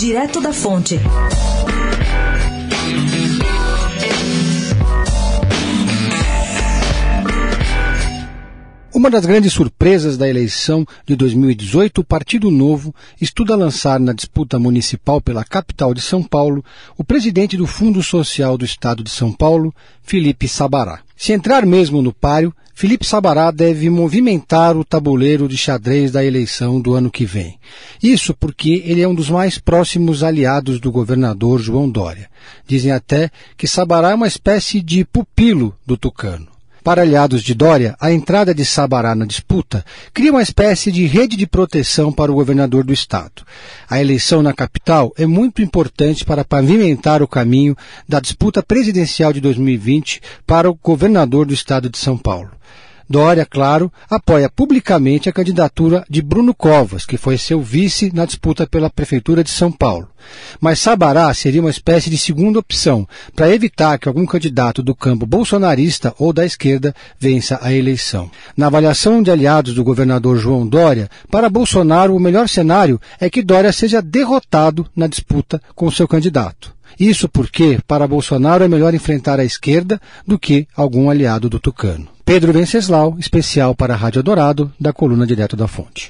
Direto da Fonte. Uma das grandes surpresas da eleição de 2018, o Partido Novo estuda lançar na disputa municipal pela capital de São Paulo o presidente do Fundo Social do Estado de São Paulo, Felipe Sabará. Se entrar mesmo no páreo, Felipe Sabará deve movimentar o tabuleiro de xadrez da eleição do ano que vem. Isso porque ele é um dos mais próximos aliados do governador João Dória. Dizem até que Sabará é uma espécie de pupilo do Tucano. Para aliados de Dória, a entrada de Sabará na disputa cria uma espécie de rede de proteção para o governador do estado. A eleição na capital é muito importante para pavimentar o caminho da disputa presidencial de 2020 para o governador do estado de São Paulo. Dória, claro, apoia publicamente a candidatura de Bruno Covas, que foi seu vice na disputa pela Prefeitura de São Paulo. Mas Sabará seria uma espécie de segunda opção, para evitar que algum candidato do campo bolsonarista ou da esquerda vença a eleição. Na avaliação de aliados do governador João Dória, para Bolsonaro o melhor cenário é que Dória seja derrotado na disputa com seu candidato. Isso porque, para Bolsonaro, é melhor enfrentar a esquerda do que algum aliado do Tucano. Pedro Venceslau, especial para a Rádio Dourado, da coluna Direto da Fonte.